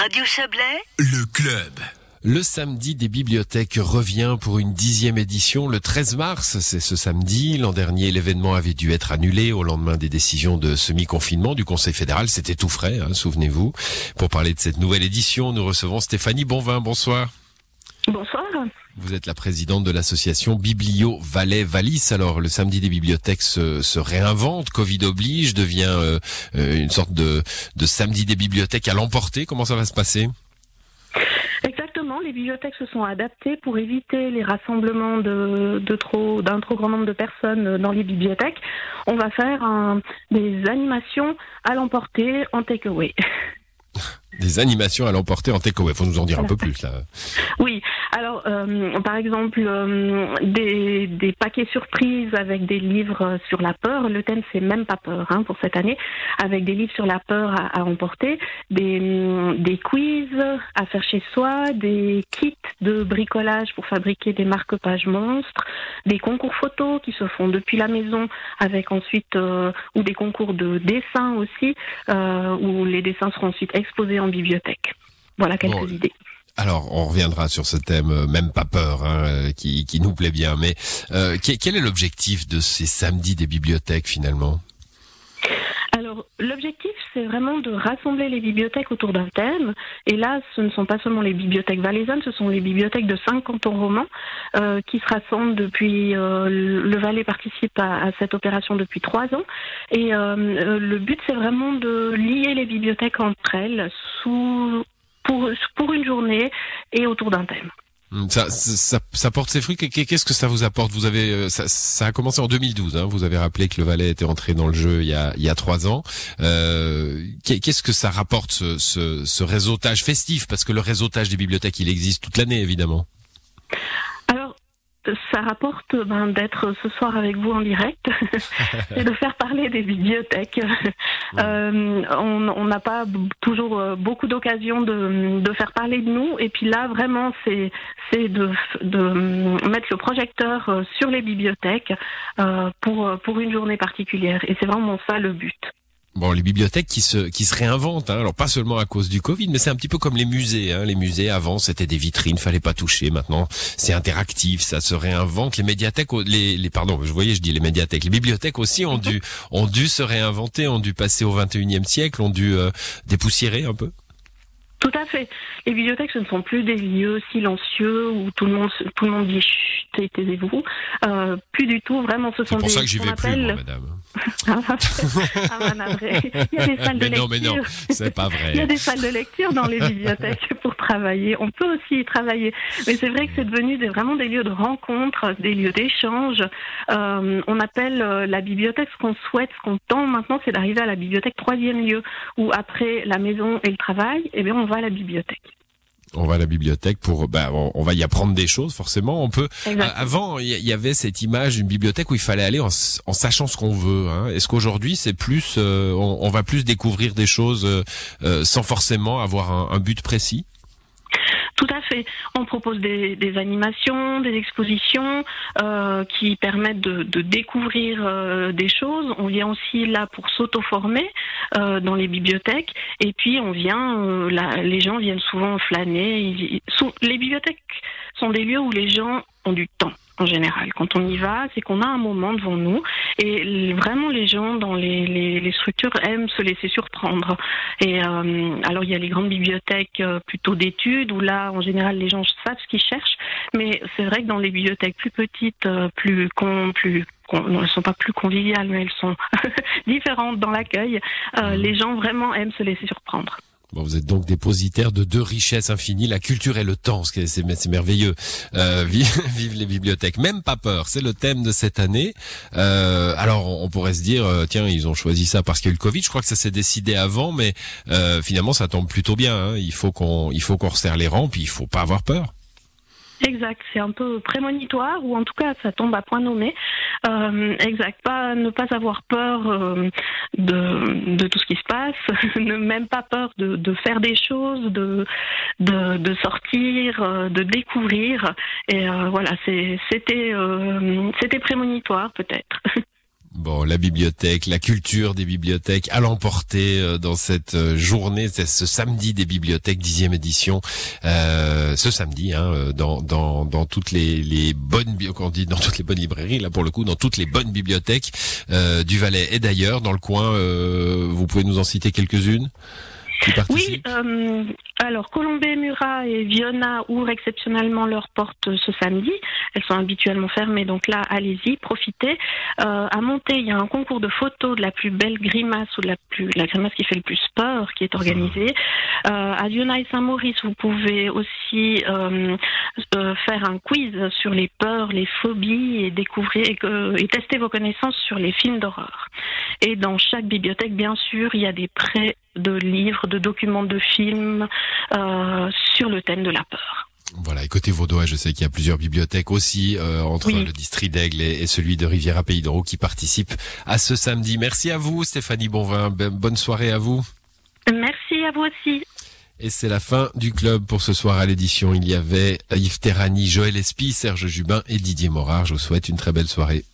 Radio Chablais, Le club. Le samedi des bibliothèques revient pour une dixième édition le 13 mars. C'est ce samedi. L'an dernier, l'événement avait dû être annulé au lendemain des décisions de semi-confinement du Conseil fédéral. C'était tout frais, hein, souvenez-vous. Pour parler de cette nouvelle édition, nous recevons Stéphanie Bonvin. Bonsoir. Bonsoir. Vous êtes la présidente de l'association Biblio Valais Valis. Alors le samedi des bibliothèques se, se réinvente, Covid oblige, devient euh, euh, une sorte de, de samedi des bibliothèques à l'emporter. Comment ça va se passer? Exactement, les bibliothèques se sont adaptées pour éviter les rassemblements de, de trop d'un trop grand nombre de personnes dans les bibliothèques. On va faire un, des animations à l'emporter en takeaway. Des animations à l'emporter en takeaway. Faut nous en dire un peu plus là. Oui. Euh, par exemple, euh, des, des, paquets surprises avec des livres sur la peur. Le thème, c'est même pas peur hein, pour cette année, avec des livres sur la peur à, à emporter, des, des quiz à faire chez soi, des kits de bricolage pour fabriquer des marque-pages monstres, des concours photos qui se font depuis la maison, avec ensuite euh, ou des concours de dessin aussi, où les dessins seront ensuite exposés en bibliothèque. Voilà quelques bon. idées. Alors, on reviendra sur ce thème, euh, même pas peur, hein, qui, qui, nous plaît bien. Mais euh, quel est l'objectif de ces samedis des bibliothèques finalement? Alors, l'objectif, c'est vraiment de rassembler les bibliothèques autour d'un thème. Et là, ce ne sont pas seulement les bibliothèques valaisannes, ce sont les bibliothèques de cinq cantons romans euh, qui se rassemblent depuis. Euh, le Valais participe à, cette opération depuis trois ans. Et euh, le but, c'est vraiment de lier les bibliothèques entre elles sous, pour, une journée et autour d'un thème. Ça, ça, ça, porte ses fruits. Qu'est-ce que ça vous apporte? Vous avez, ça, ça, a commencé en 2012. Hein vous avez rappelé que le Valais était entré dans le jeu il y a, il y a trois ans. Euh, Qu'est-ce que ça rapporte ce, ce, ce réseautage festif? Parce que le réseautage des bibliothèques, il existe toute l'année, évidemment. Ça rapporte ben, d'être ce soir avec vous en direct et de faire parler des bibliothèques. Euh, on n'a pas toujours euh, beaucoup d'occasions de, de, faire parler de nous et puis là vraiment c'est de, de mettre le projecteur euh, sur les bibliothèques euh, pour, pour une journée particulière et c'est vraiment ça le but. Bon, les bibliothèques qui se qui se réinventent, hein. alors pas seulement à cause du Covid, mais c'est un petit peu comme les musées. Hein. Les musées avant c'était des vitrines, fallait pas toucher. Maintenant c'est interactif, ça se réinvente. Les médiathèques, les, pardon, je voyais, je dis les médiathèques, les bibliothèques aussi ont dû ont dû se réinventer, ont dû passer au 21e siècle, ont dû euh, dépoussiérer un peu. Tout à fait. Les bibliothèques, ce ne sont plus des lieux silencieux où tout le monde, tout le monde dit chut, taisez-vous. Euh, plus du tout, vraiment, ce sont des. C'est pour ça que j'y vais appelle... plus, moi, madame. ah, Il y a des salles mais de non, lecture. mais non, c'est pas vrai. Il y a des salles de lecture dans les bibliothèques pour travailler. On peut aussi y travailler. Mais c'est vrai que c'est devenu des, vraiment des lieux de rencontre, des lieux d'échange. Euh, on appelle euh, la bibliothèque ce qu'on souhaite, ce qu'on tend maintenant, c'est d'arriver à la bibliothèque troisième lieu, où après la maison et le travail, eh bien, on va à la bibliothèque. On va à la bibliothèque pour, bah, on, on va y apprendre des choses forcément. On peut. Exactement. Avant, il y, avait cette image d'une bibliothèque où il fallait aller en, en sachant ce qu'on veut. Hein. Est-ce qu'aujourd'hui, c'est plus, euh, on, on, va plus découvrir des choses euh, sans forcément avoir un, un but précis? Tout à fait. On propose des, animations, des expositions euh, qui permettent de, découvrir euh, des choses. On vient aussi là pour s'auto-former euh, dans les bibliothèques. Et puis on vient, là, les gens viennent souvent flâner. Les bibliothèques sont des lieux où les gens ont du temps en général. Quand on y va, c'est qu'on a un moment devant nous et vraiment les gens dans les, les, les structures aiment se laisser surprendre. Et euh, alors il y a les grandes bibliothèques euh, plutôt d'études où là en général les gens savent ce qu'ils cherchent, mais c'est vrai que dans les bibliothèques plus petites, euh, plus con, plus non, elles sont pas plus conviviales, mais elles sont différentes dans l'accueil. Euh, les gens vraiment aiment se laisser surprendre. Bon, vous êtes donc dépositaire de deux richesses infinies, la culture et le temps, c'est merveilleux. Euh, vive, vive, les bibliothèques, même pas peur, c'est le thème de cette année. Euh, alors, on pourrait se dire, euh, tiens, ils ont choisi ça parce qu'il y a eu le Covid. Je crois que ça s'est décidé avant, mais euh, finalement, ça tombe plutôt bien. Hein. Il faut qu'on, il faut qu'on resserre les rangs, puis il faut pas avoir peur. Exact, c'est un peu prémonitoire ou en tout cas ça tombe à point nommé. Euh, exact, pas ne pas avoir peur euh, de, de tout ce qui se passe, ne même pas peur de, de faire des choses, de de, de sortir, euh, de découvrir. Et voilà, c'était c'était prémonitoire peut-être. Bon, la bibliothèque, la culture des bibliothèques à l'emporter euh, dans cette euh, journée, c'est ce samedi des bibliothèques, dixième édition, euh, ce samedi, hein, euh, dans, dans, dans toutes les, les bonnes, on dit dans toutes les bonnes librairies, là pour le coup, dans toutes les bonnes bibliothèques euh, du Valais et d'ailleurs dans le coin. vous pouvez nous en citer quelques-unes? Oui, euh, alors Colombé, Murat et Viona ouvrent exceptionnellement leurs portes ce samedi. Elles sont habituellement fermées, donc là, allez-y, profitez. Euh, à monter, il y a un concours de photos de la plus belle grimace ou de la plus la grimace qui fait le plus peur qui est organisé. Euh, à Viona et Saint-Maurice, vous pouvez aussi euh, euh, faire un quiz sur les peurs, les phobies et découvrir et, et tester vos connaissances sur les films d'horreur. Et dans chaque bibliothèque, bien sûr, il y a des prêts de livres, de documents de films euh, sur le thème de la peur. Voilà, et côté Vaudois, je sais qu'il y a plusieurs bibliothèques aussi, euh, entre le district d'Aigle et, celui de Rivière à Pays qui participent à ce samedi. Merci à vous, Stéphanie Bonvin. Bonne soirée à vous. Merci à vous aussi. Et c'est la fin du club pour ce soir à l'édition. Il y avait Yves Terrani, Joël Espy, Serge Jubin et Didier Morard. Je vous souhaite une très belle soirée.